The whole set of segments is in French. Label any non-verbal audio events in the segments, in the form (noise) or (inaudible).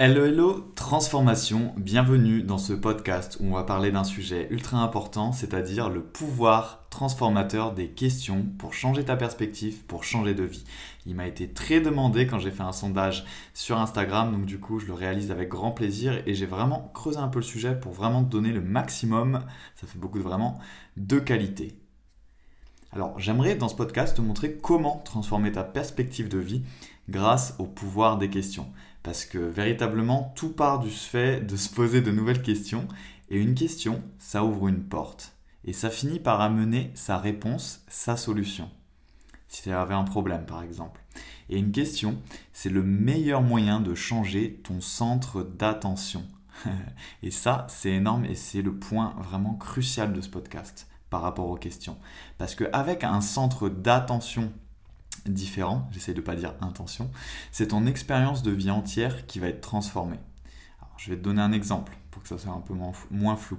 Hello hello, transformation, bienvenue dans ce podcast où on va parler d'un sujet ultra important, c'est-à-dire le pouvoir transformateur des questions pour changer ta perspective, pour changer de vie. Il m'a été très demandé quand j'ai fait un sondage sur Instagram, donc du coup je le réalise avec grand plaisir et j'ai vraiment creusé un peu le sujet pour vraiment te donner le maximum, ça fait beaucoup de vraiment, de qualité. Alors j'aimerais dans ce podcast te montrer comment transformer ta perspective de vie grâce au pouvoir des questions. Parce que véritablement, tout part du fait de se poser de nouvelles questions. Et une question, ça ouvre une porte. Et ça finit par amener sa réponse, sa solution. Si tu avais un problème, par exemple. Et une question, c'est le meilleur moyen de changer ton centre d'attention. (laughs) et ça, c'est énorme et c'est le point vraiment crucial de ce podcast par rapport aux questions. Parce qu'avec un centre d'attention différent, j'essaie de pas dire intention, c'est ton expérience de vie entière qui va être transformée. je vais te donner un exemple pour que ça soit un peu moins flou.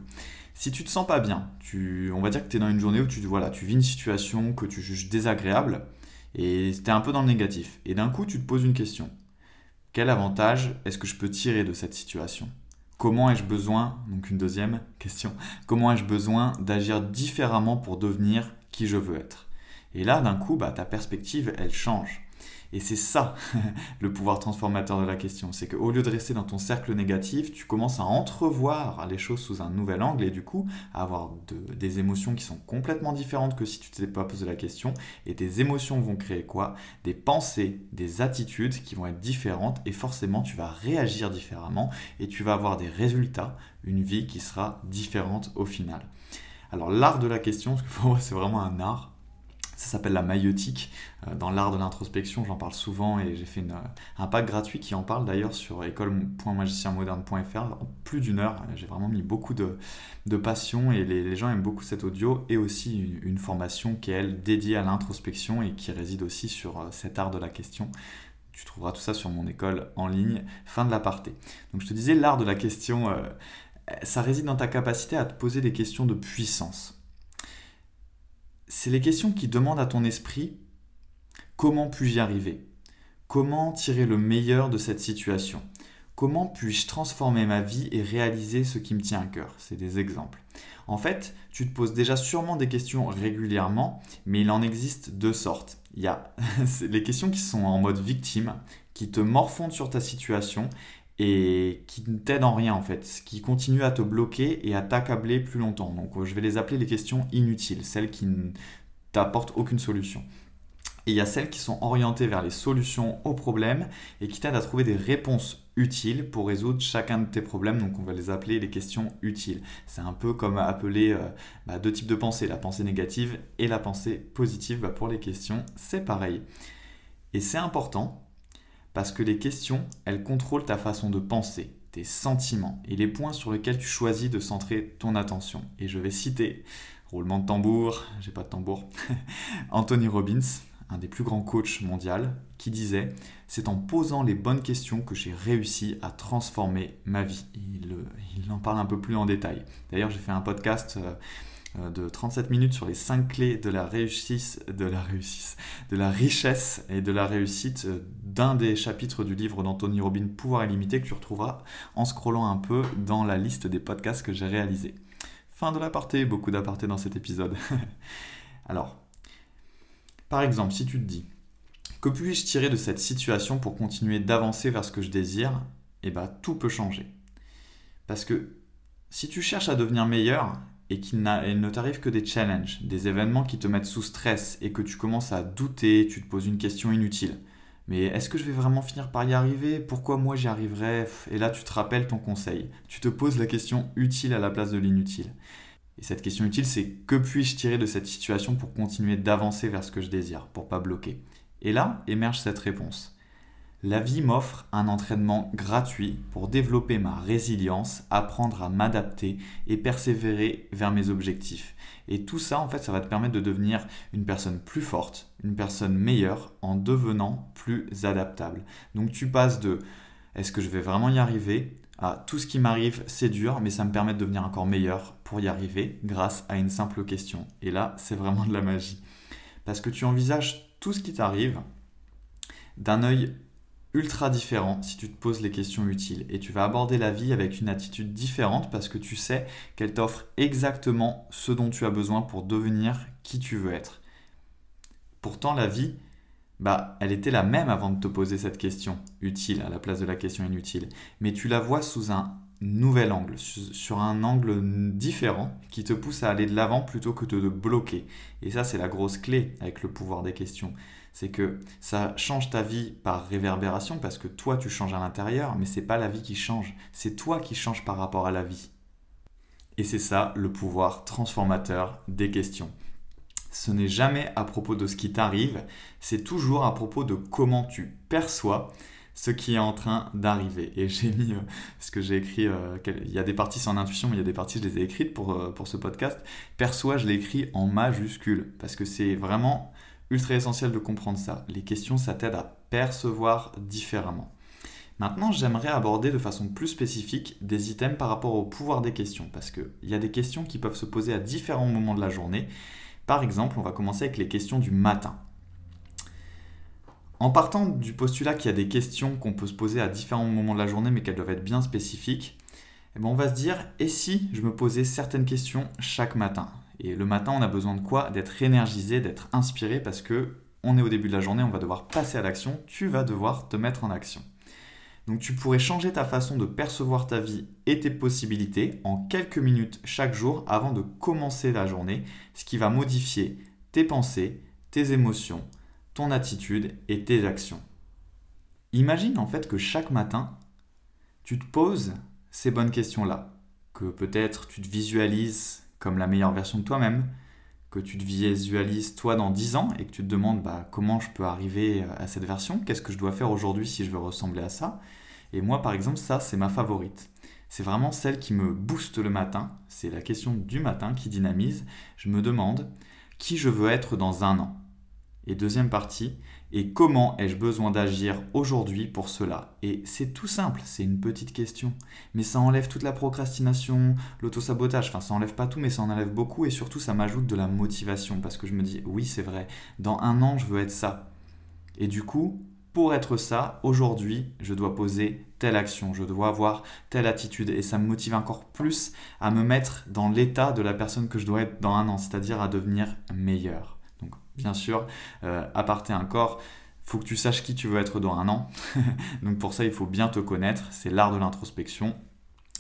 Si tu te sens pas bien, tu, on va dire que tu es dans une journée où tu, voilà, tu vis une situation que tu juges désagréable et tu es un peu dans le négatif. Et d'un coup, tu te poses une question. Quel avantage est-ce que je peux tirer de cette situation? Comment ai-je besoin, donc une deuxième question, comment ai-je besoin d'agir différemment pour devenir qui je veux être? Et là, d'un coup, bah, ta perspective, elle change. Et c'est ça (laughs) le pouvoir transformateur de la question. C'est qu'au lieu de rester dans ton cercle négatif, tu commences à entrevoir les choses sous un nouvel angle et du coup à avoir des émotions qui sont complètement différentes que si tu ne t'étais pas posé la question. Et tes émotions vont créer quoi? Des pensées, des attitudes qui vont être différentes et forcément tu vas réagir différemment et tu vas avoir des résultats, une vie qui sera différente au final. Alors l'art de la question, parce que pour moi c'est vraiment un art, ça s'appelle la maïotique. Euh, dans l'art de l'introspection, j'en parle souvent et j'ai fait un pack gratuit qui en parle d'ailleurs sur école.magicienmoderne.fr en plus d'une heure. J'ai vraiment mis beaucoup de, passion et les, gens aiment beaucoup cet audio et aussi une, formation qui est dédiée à l'introspection et qui réside aussi sur euh, cet art de la question. Tu trouveras tout ça sur mon école en ligne, fin de l'aparté. Donc je te disais, l'art de la question, euh, ça réside dans ta capacité à te poser des questions de puissance c'est les questions qui demandent à ton esprit comment puis-je y arriver? Comment tirer le meilleur de cette situation? Comment puis-je transformer ma vie et réaliser ce qui me tient à cœur? C'est des exemples. En fait, tu te poses déjà sûrement des questions régulièrement, mais il en existe deux sortes. Il y a (laughs) les questions qui sont en mode victime, qui te morfondent sur ta situation et qui ne t'aident en rien en fait, qui continuent à te bloquer et à t'accabler plus longtemps. Donc euh, je vais les appeler les questions inutiles, celles qui ne t'apportent aucune solution. Et il y a celles qui sont orientées vers les solutions aux problèmes et qui t'aident à trouver des réponses utiles pour résoudre chacun de tes problèmes. Donc on va les appeler les questions utiles. C'est un peu comme appeler euh, bah, deux types de pensées, la pensée négative et la pensée positive. Bah, pour les questions, c'est pareil. Et c'est important parce que les questions, elles contrôlent ta façon de penser, tes sentiments et les points sur lesquels tu choisis de centrer ton attention. Et je vais citer, roulement de tambour, j'ai pas de tambour, (laughs) Anthony Robbins, un des plus grands coachs mondiaux, qui disait C'est en posant les bonnes questions que j'ai réussi à transformer ma vie. Il, il, en parle un peu plus en détail. D'ailleurs, j'ai fait un podcast. Euh, euh, de 37 minutes sur les 5 clés de la réussite, de la richesse et de la réussite euh, d'un des chapitres du livre d'Anthony Robin Pouvoir illimité que tu retrouveras en scrollant un peu dans la liste des podcasts que j'ai réalisés. Fin de l'aparté, beaucoup d'aparté dans cet épisode. (laughs) Alors, par exemple, si tu te dis que puis-je tirer de cette situation pour continuer d'avancer vers ce que je désire? Eh bien, tout peut changer. Parce que si tu cherches à devenir meilleur, et qu'il ne t'arrive que des challenges, des événements qui te mettent sous stress et que tu commences à douter, tu te poses une question inutile. Mais est-ce que je vais vraiment finir par y arriver? Pourquoi moi j'y arriverai Et là tu te rappelles ton conseil. Tu te poses la question utile à la place de l'inutile. Et cette question utile c'est que puis-je tirer de cette situation pour continuer d'avancer vers ce que je désire, pour pas bloquer? Et là émerge cette réponse. La vie m'offre un entraînement gratuit pour développer ma résilience, apprendre à m'adapter et persévérer vers mes objectifs. Et tout ça, en fait, ça va te permettre de devenir une personne plus forte, une personne meilleure en devenant plus adaptable. Donc tu passes de est-ce que je vais vraiment y arriver? à tout ce qui m'arrive, c'est dur, mais ça me permet de devenir encore meilleur pour y arriver grâce à une simple question. Et là, c'est vraiment de la magie. Parce que tu envisages tout ce qui t'arrive d'un œil ultra différent si tu te poses les questions utiles et tu vas aborder la vie avec une attitude différente parce que tu sais qu'elle t'offre exactement ce dont tu as besoin pour devenir qui tu veux être. Pourtant, la vie, bah, elle était la même avant de te poser cette question utile à la place de la question inutile, mais tu la vois sous un nouvel angle, sur un angle différent qui te pousse à aller de l'avant plutôt que de te bloquer. Et ça, c'est la grosse clé avec le pouvoir des questions. C'est que ça change ta vie par réverbération parce que toi, tu changes à l'intérieur, mais c'est pas la vie qui change, c'est toi qui changes par rapport à la vie. Et c'est ça le pouvoir transformateur des questions. Ce n'est jamais à propos de ce qui t'arrive, c'est toujours à propos de comment tu perçois ce qui est en train d'arriver. Et j'ai mis euh, ce que j'ai écrit, euh, il y a des parties sans intuition, mais il y a des parties, je les ai écrites pour, euh, pour ce podcast. Perçois, je l'ai écrit en majuscule, parce que c'est vraiment ultra essentiel de comprendre ça. Les questions, ça t'aide à percevoir différemment. Maintenant, j'aimerais aborder de façon plus spécifique des items par rapport au pouvoir des questions, parce qu'il y a des questions qui peuvent se poser à différents moments de la journée. Par exemple, on va commencer avec les questions du matin. En partant du postulat qu'il y a des questions qu'on peut se poser à différents moments de la journée, mais qu'elles doivent être bien spécifiques, eh ben, on va se dire, et si je me posais certaines questions chaque matin? Et le matin, on a besoin de quoi? D'être énergisé, d'être inspiré, parce que on est au début de la journée, on va devoir passer à l'action, tu vas devoir te mettre en action. Donc tu pourrais changer ta façon de percevoir ta vie et tes possibilités en quelques minutes chaque jour avant de commencer la journée, ce qui va modifier tes pensées, tes émotions, ton attitude et tes actions. Imagine en fait que chaque matin, tu te poses ces bonnes questions-là, que peut-être tu te visualises comme la meilleure version de toi-même, que tu te visualises toi dans 10 ans et que tu te demandes bah, comment je peux arriver à cette version, qu'est-ce que je dois faire aujourd'hui si je veux ressembler à ça? Et moi par exemple, ça c'est ma favorite. C'est vraiment celle qui me booste le matin, c'est la question du matin qui dynamise. Je me demande qui je veux être dans un an. Et deuxième partie, et comment ai-je besoin d'agir aujourd'hui pour cela? Et c'est tout simple, c'est une petite question. Mais ça enlève toute la procrastination, l'autosabotage. Enfin, ça enlève pas tout, mais ça en enlève beaucoup. Et surtout, ça m'ajoute de la motivation. Parce que je me dis, oui, c'est vrai, dans un an, je veux être ça. Et du coup, pour être ça, aujourd'hui, je dois poser telle action, je dois avoir telle attitude. Et ça me motive encore plus à me mettre dans l'état de la personne que je dois être dans un an, c'est-à-dire à devenir meilleur bien sûr. Euh, aparté un corps, faut que tu saches qui tu veux être dans un an. (laughs) Donc pour ça, il faut bien te connaître. C'est l'art de l'introspection.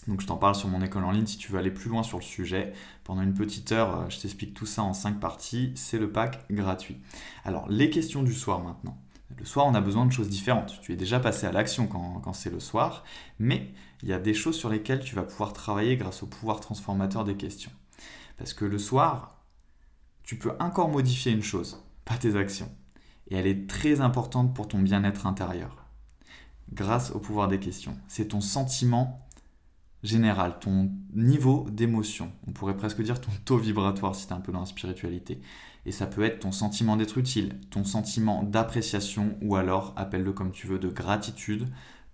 Donc je t'en parle sur mon école en ligne si tu veux aller plus loin sur le sujet. Pendant une petite heure, euh, je t'explique tout ça en cinq parties. C'est le pack gratuit. Alors les questions du soir maintenant. Le soir, on a besoin de choses différentes. Tu es déjà passé à l'action quand c'est le soir, mais il y a des choses sur lesquelles tu vas pouvoir travailler grâce au pouvoir transformateur des questions. Parce que le soir, tu peux encore modifier une chose, pas tes actions. Et elle est très importante pour ton bien-être intérieur. Grâce au pouvoir des questions. C'est ton sentiment général, ton niveau d'émotion. On pourrait presque dire ton taux vibratoire si tu es un peu dans la spiritualité. Et ça peut être ton sentiment d'être utile, ton sentiment d'appréciation ou alors, appelle-le comme tu veux, de gratitude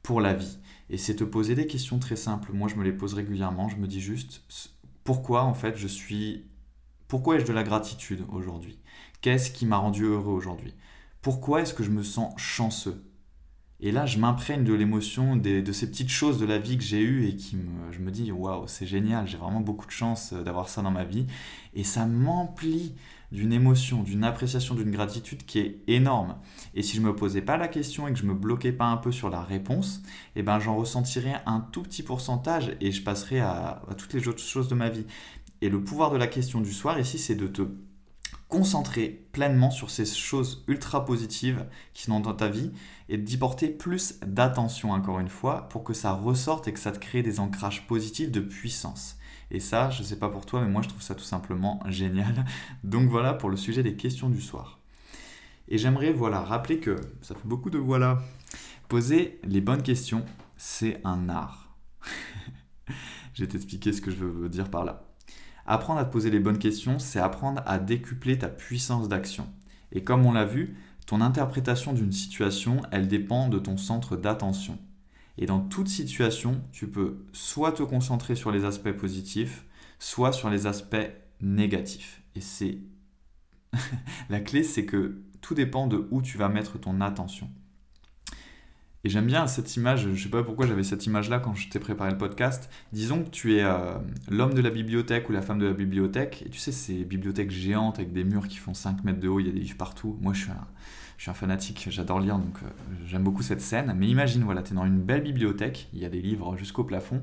pour la vie. Et c'est te poser des questions très simples. Moi, je me les pose régulièrement. Je me dis juste pourquoi en fait je suis pourquoi ai-je de la gratitude aujourd'hui? Qu'est-ce qui m'a rendu heureux aujourd'hui? Pourquoi est-ce que je me sens chanceux? Et là, je m'imprègne de l'émotion, de ces petites choses de la vie que j'ai eues et qui me, je me dis, waouh, c'est génial, j'ai vraiment beaucoup de chance euh, d'avoir ça dans ma vie. Et ça m'emplit d'une émotion, d'une appréciation, d'une gratitude qui est énorme. Et si je ne me posais pas la question et que je me bloquais pas un peu sur la réponse, eh ben j'en ressentirais un tout petit pourcentage et je passerais à toutes les autres choses de ma vie. Et le pouvoir de la question du soir ici, c'est de te concentrer pleinement sur ces choses ultra positives qui sont dans ta vie et d'y porter plus d'attention encore une fois pour que ça ressorte et que ça te crée des ancrages positifs de puissance. Et ça, je ne sais pas pour toi, mais moi je trouve ça tout simplement (laughs) génial. Donc voilà pour le sujet des questions du soir. Et j'aimerais voilà rappeler que ça fait beaucoup de voilà. Poser les bonnes questions, c'est un art. (laughs) je vais t'expliquer ce que je veux dire par là. Apprendre à te poser les bonnes questions, c'est apprendre à décupler ta puissance d'action. Et comme on l'a vu, ton interprétation d'une situation, elle dépend de ton centre d'attention. Et dans toute situation, tu peux soit te concentrer sur les aspects positifs, soit sur les aspects négatifs. Et c'est (laughs) la clé, c'est que tout dépend de où tu vas mettre ton attention. Et j'aime bien cette image, je sais pas pourquoi j'avais cette image-là quand je t'ai préparé le podcast. Disons que tu es euh, l'homme de la bibliothèque ou la femme de la bibliothèque, et tu sais, ces bibliothèques géantes avec des murs qui font 5 mètres de haut, il y a des livres partout. Moi, je suis un, fanatique, j'adore lire, donc euh, j'aime beaucoup cette scène. Mais imagine, voilà, tu es dans une belle bibliothèque, il y a des livres jusqu'au plafond,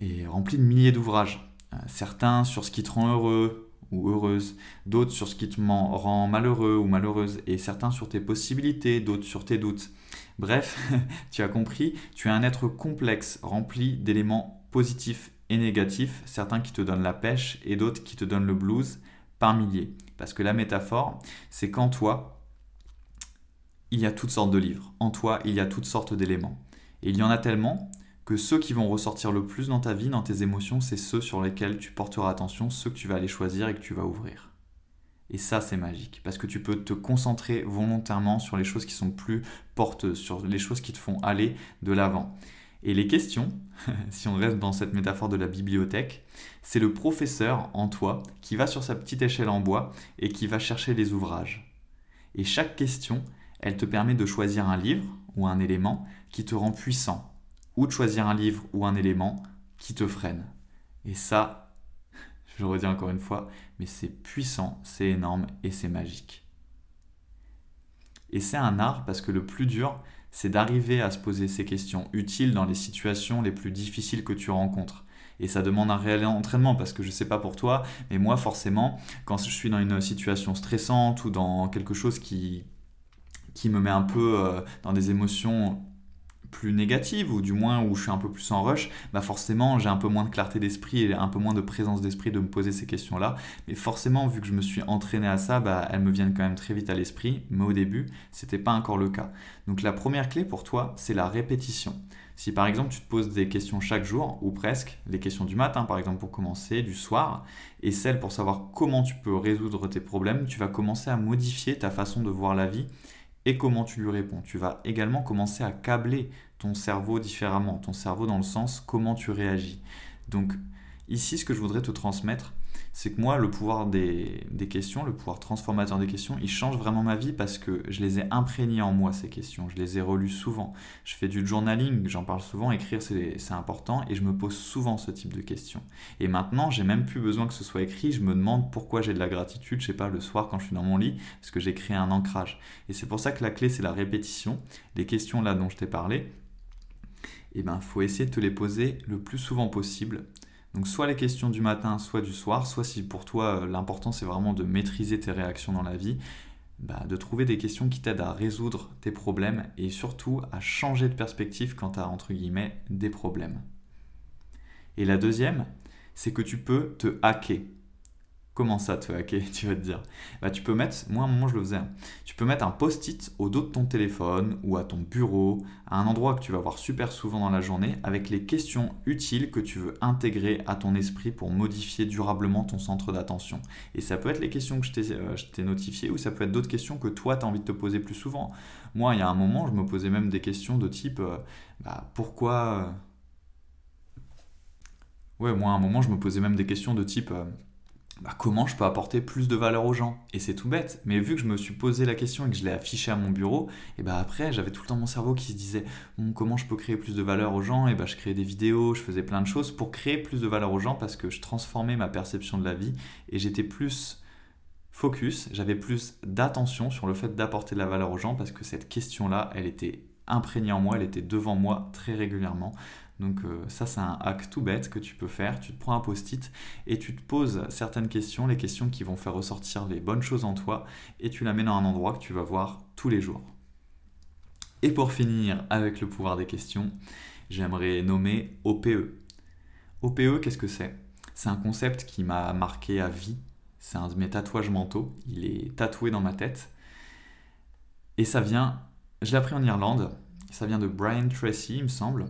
et remplis de milliers d'ouvrages. Euh, certains sur ce qui te rend heureux, ou heureuse, d'autres sur ce qui te rend malheureux ou malheureuse, et certains sur tes possibilités, d'autres sur tes doutes. Bref, (laughs) tu as compris, tu es un être complexe, rempli d'éléments positifs et négatifs, certains qui te donnent la pêche et d'autres qui te donnent le blues par milliers. Parce que la métaphore, c'est qu'en toi, il y a toutes sortes de livres. En toi, il y a toutes sortes d'éléments. Et il y en a tellement que ceux qui vont ressortir le plus dans ta vie, dans tes émotions, c'est ceux sur lesquels tu porteras attention, ceux que tu vas aller choisir et que tu vas ouvrir. Et ça, c'est magique, parce que tu peux te concentrer volontairement sur les choses qui sont plus porteuses, sur les choses qui te font aller de l'avant. Et les questions, (laughs) si on reste dans cette métaphore de la bibliothèque, c'est le professeur en toi qui va sur sa petite échelle en bois et qui va chercher les ouvrages. Et chaque question, elle te permet de choisir un livre ou un élément qui te rend puissant, ou de choisir un livre ou un élément qui te freine. Et ça, je le redis encore une fois, mais c'est puissant, c'est énorme et c'est magique. Et c'est un art parce que le plus dur, c'est d'arriver à se poser ces questions utiles dans les situations les plus difficiles que tu rencontres. Et ça demande un réel entraînement parce que je ne sais pas pour toi, mais moi forcément, quand je suis dans une situation stressante ou dans quelque chose qui, qui me met un peu euh, dans des émotions plus négative ou du moins où je suis un peu plus en rush, bah forcément j'ai un peu moins de clarté d'esprit et un peu moins de présence d'esprit de me poser ces questions-là. Mais forcément, vu que je me suis entraîné à ça, bah, elles me viennent quand même très vite à l'esprit. Mais au début, c'était pas encore le cas. Donc la première clé pour toi, c'est la répétition. Si par exemple tu te poses des questions chaque jour, ou presque, les questions du matin par exemple pour commencer, du soir, et celles pour savoir comment tu peux résoudre tes problèmes, tu vas commencer à modifier ta façon de voir la vie et comment tu lui réponds. Tu vas également commencer à câbler ton cerveau différemment, ton cerveau dans le sens comment tu réagis. Donc ici, ce que je voudrais te transmettre, c'est que moi, le pouvoir des, questions, le pouvoir transformateur des questions, il change vraiment ma vie parce que je les ai imprégnées en moi, ces questions. Je les ai relues souvent. Je fais du journaling, j'en parle souvent, écrire c'est important et je me pose souvent ce type de questions. Et maintenant, j'ai même plus besoin que ce soit écrit, je me demande pourquoi j'ai de la gratitude, je sais pas, le soir quand je suis dans mon lit, parce que j'ai créé un ancrage. Et c'est pour ça que la clé, c'est la répétition. Les questions là dont je t'ai parlé, il eh ben, faut essayer de te les poser le plus souvent possible donc soit les questions du matin, soit du soir, soit si pour toi euh, l'important c'est vraiment de maîtriser tes réactions dans la vie, bah, de trouver des questions qui t'aident à résoudre tes problèmes et surtout à changer de perspective quand tu as entre guillemets des problèmes. Et la deuxième, c'est que tu peux te hacker. Comment ça te hacker, (laughs) tu vas te dire bah, Tu peux mettre, moi à un moment je le faisais, hein. tu peux mettre un post-it au dos de ton téléphone ou à ton bureau, à un endroit que tu vas voir super souvent dans la journée, avec les questions utiles que tu veux intégrer à ton esprit pour modifier durablement ton centre d'attention. Et ça peut être les questions que je t'ai euh, notifiées ou ça peut être d'autres questions que toi tu as envie de te poser plus souvent. Moi, il y a un moment, je me posais même des questions de type euh, bah, pourquoi. Euh, ouais, moi à un moment, je me posais même des questions de type bah, comment je peux apporter plus de valeur aux gens? Et c'est tout bête, mais vu que je me suis posé la question et que je l'ai affiché à mon bureau, et bah après j'avais tout le temps mon cerveau qui se disait comment je peux créer plus de valeur aux gens? Et bah je créais des vidéos, je faisais plein de choses pour créer plus de valeur aux gens parce que je transformais ma perception de la vie et j'étais plus focus, j'avais plus d'attention sur le fait d'apporter de la valeur aux gens parce que cette question-là, elle était imprégnée en moi, elle était devant moi très régulièrement. Donc euh, ça c'est un hack tout bête que tu peux faire. Tu te prends un post-it et tu te poses certaines questions, les questions qui vont faire ressortir les bonnes choses en toi, et tu la mets dans un endroit que tu vas voir tous les jours. Et pour finir avec le pouvoir des questions, j'aimerais nommer OPE. OPE, qu'est-ce que c'est? C'est un concept qui m'a marqué à vie. C'est un de mes tatouages mentaux. Il est tatoué dans ma tête. Et ça vient, je l'ai appris en Irlande. Ça vient de Brian Tracy, il me semble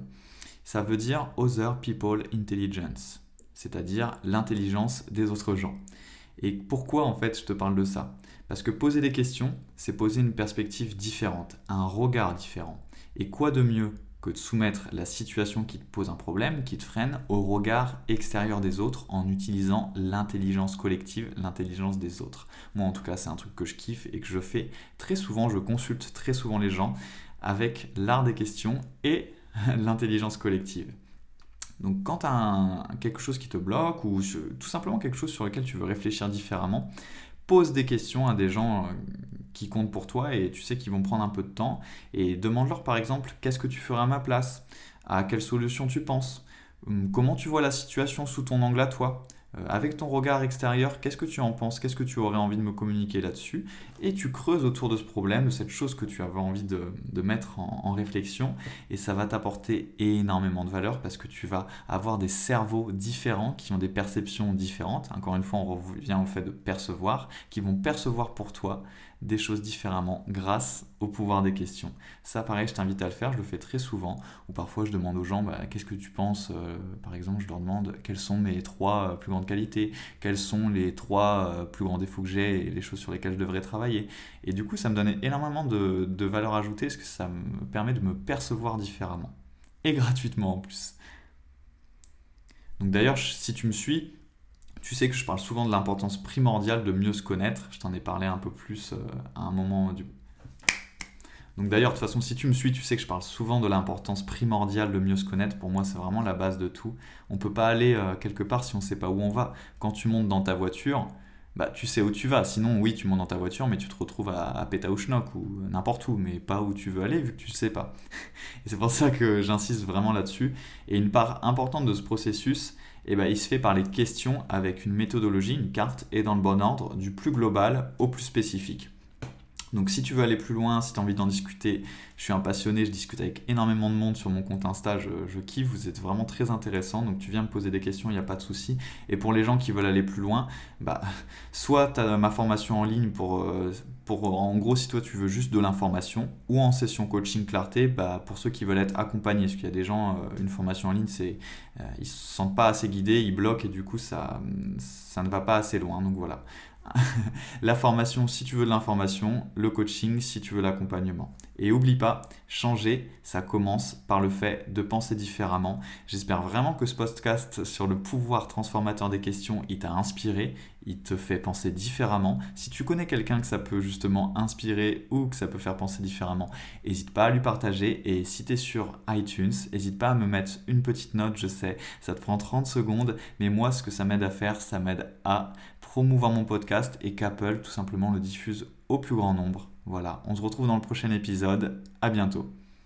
ça veut dire Other People Intelligence, c'est-à-dire l'intelligence des autres gens. Et pourquoi en fait je te parle de ça? Parce que poser des questions, c'est poser une perspective différente, un regard différent. Et quoi de mieux que de soumettre la situation qui te pose un problème, qui te freine, au regard extérieur des autres en utilisant l'intelligence collective, l'intelligence des autres? Moi en tout cas c'est un truc que je kiffe et que je fais très souvent, je consulte très souvent les gens avec l'art des questions et (laughs) l'intelligence collective. Donc quand tu as quelque chose qui te bloque ou tout simplement quelque chose sur lequel tu veux réfléchir différemment, pose des questions à des gens euh, qui comptent pour toi et tu sais qu'ils vont prendre un peu de temps et demande-leur par exemple qu'est-ce que tu ferais à ma place, à quelle solution tu penses, hum, comment tu vois la situation sous ton angle à toi, avec ton regard extérieur, qu'est-ce que tu en penses? Qu'est-ce que tu aurais envie de me communiquer là-dessus? Et tu creuses autour de ce problème, de cette chose que tu avais envie de, mettre en, réflexion, et ça va t'apporter énormément de valeur parce que tu vas avoir des cerveaux différents qui ont des perceptions différentes. Encore une fois, on revient au fait de percevoir, qui vont percevoir pour toi des choses différemment grâce au pouvoir des questions. Ça, pareil, je t'invite à le faire, je le fais très souvent, ou parfois je demande aux gens, bah, qu'est-ce que tu penses euh, Par exemple, je leur demande quelles sont mes trois euh, plus grandes qualités, quels sont les trois euh, plus grands défauts que j'ai et les choses sur lesquelles je devrais travailler. Et du coup, ça me donne énormément de, de valeur ajoutée, parce que ça me permet de me percevoir différemment. Et gratuitement en plus. Donc d'ailleurs, si tu me suis, tu sais que je parle souvent de l'importance primordiale de mieux se connaître. Je t'en ai parlé un peu plus euh, à un moment du... Donc d'ailleurs, de toute façon, si tu me suis, tu sais que je parle souvent de l'importance primordiale de mieux se connaître. Pour moi, c'est vraiment la base de tout. On ne peut pas aller euh, quelque part si on ne sait pas où on va. Quand tu montes dans ta voiture, bah, tu sais où tu vas. Sinon, oui, tu montes dans ta voiture, mais tu te retrouves à, à ou n'importe où, mais pas où tu veux aller vu que tu ne sais pas. (laughs) Et c'est pour ça que j'insiste vraiment là-dessus. Et une part importante de ce processus, eh ben, il se fait par les questions avec une méthodologie, une carte, et dans le bon ordre, du plus global au plus spécifique. Donc si tu veux aller plus loin, si tu as envie d'en discuter, je suis un passionné, je discute avec énormément de monde sur mon compte Insta, je, kiffe, vous êtes vraiment très intéressant, donc tu viens me poser des questions, il n'y a pas de souci. Et pour les gens qui veulent aller plus loin, bah, (laughs) soit tu as ma formation en ligne pour, euh, en gros, si toi tu veux juste de l'information, ou en session coaching clarté, bah, pour ceux qui veulent être accompagnés, parce qu'il y a des gens, euh, une formation en ligne, c'est, euh, ils se sentent pas assez guidés, ils bloquent et du coup ça, ça ne va pas assez loin, donc voilà. (laughs) la formation si tu veux de l'information, le coaching si tu veux l'accompagnement. Et oublie pas, changer, ça commence par le fait de penser différemment. J'espère vraiment que ce podcast sur le pouvoir transformateur des questions, il t'a inspiré, il te fait penser différemment. Si tu connais quelqu'un que ça peut justement inspirer ou que ça peut faire penser différemment, n'hésite pas à lui partager. Et si tu es sur iTunes, n'hésite pas à me mettre une petite note, je sais, ça te prend 30 secondes, mais moi ce que ça m'aide à faire, ça m'aide à promouvoir mon podcast et qu'Apple tout simplement le diffuse au plus grand nombre. Voilà, on se retrouve dans le prochain épisode. À bientôt.